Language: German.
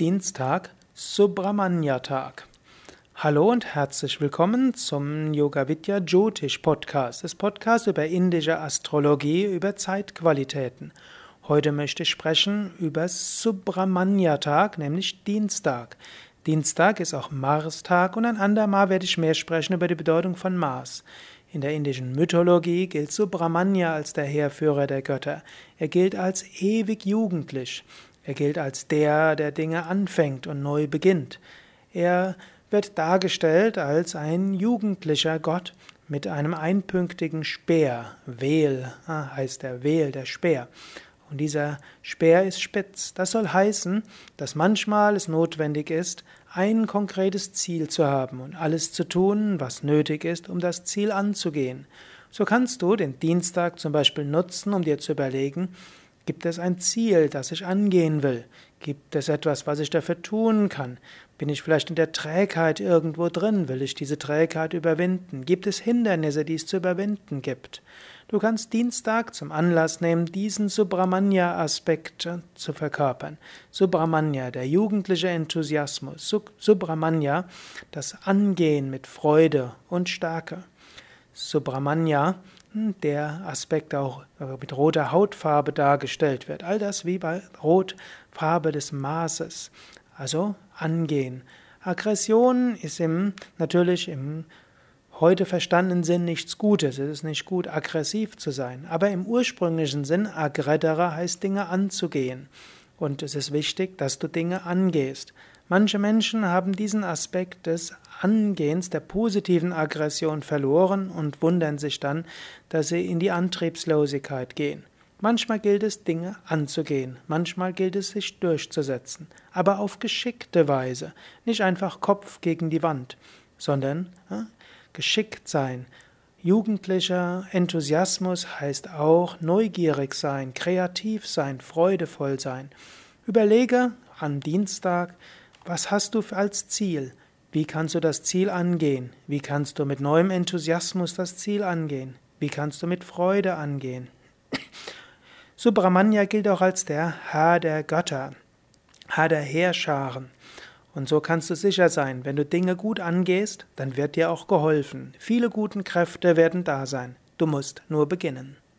Dienstag, Subramanya-Tag. Hallo und herzlich willkommen zum Yoga Vidya Jyotish Podcast, das Podcast über indische Astrologie, über Zeitqualitäten. Heute möchte ich sprechen über Subramanya-Tag, nämlich Dienstag. Dienstag ist auch Mars-Tag und ein andermal werde ich mehr sprechen über die Bedeutung von Mars. In der indischen Mythologie gilt Subramanya als der Heerführer der Götter. Er gilt als ewig jugendlich. Er gilt als der, der Dinge anfängt und neu beginnt. Er wird dargestellt als ein jugendlicher Gott mit einem einpünktigen Speer. Wehl ah, heißt der Wehl, der Speer. Und dieser Speer ist spitz. Das soll heißen, dass manchmal es notwendig ist, ein konkretes Ziel zu haben und alles zu tun, was nötig ist, um das Ziel anzugehen. So kannst du den Dienstag zum Beispiel nutzen, um dir zu überlegen, Gibt es ein Ziel, das ich angehen will? Gibt es etwas, was ich dafür tun kann? Bin ich vielleicht in der Trägheit irgendwo drin? Will ich diese Trägheit überwinden? Gibt es Hindernisse, die es zu überwinden gibt? Du kannst Dienstag zum Anlass nehmen, diesen Subramanya-Aspekt zu verkörpern. Subramanya, der jugendliche Enthusiasmus. Subramanya, das Angehen mit Freude und Stärke. Subramanya, der Aspekt auch mit roter Hautfarbe dargestellt wird. All das wie bei Rotfarbe des Maßes. Also angehen. Aggression ist im, natürlich im heute verstandenen Sinn nichts Gutes. Es ist nicht gut, aggressiv zu sein. Aber im ursprünglichen Sinn, aggredere heißt Dinge anzugehen. Und es ist wichtig, dass du Dinge angehst. Manche Menschen haben diesen Aspekt des Angehens der positiven Aggression verloren und wundern sich dann, dass sie in die Antriebslosigkeit gehen. Manchmal gilt es, Dinge anzugehen, manchmal gilt es, sich durchzusetzen, aber auf geschickte Weise, nicht einfach Kopf gegen die Wand, sondern äh, geschickt sein. Jugendlicher Enthusiasmus heißt auch neugierig sein, kreativ sein, freudevoll sein. Überlege am Dienstag, was hast du als Ziel? Wie kannst du das Ziel angehen? Wie kannst du mit neuem Enthusiasmus das Ziel angehen? Wie kannst du mit Freude angehen? Subramanya gilt auch als der Herr der Götter, Herr der Heerscharen. Und so kannst du sicher sein, wenn du Dinge gut angehst, dann wird dir auch geholfen. Viele guten Kräfte werden da sein. Du musst nur beginnen.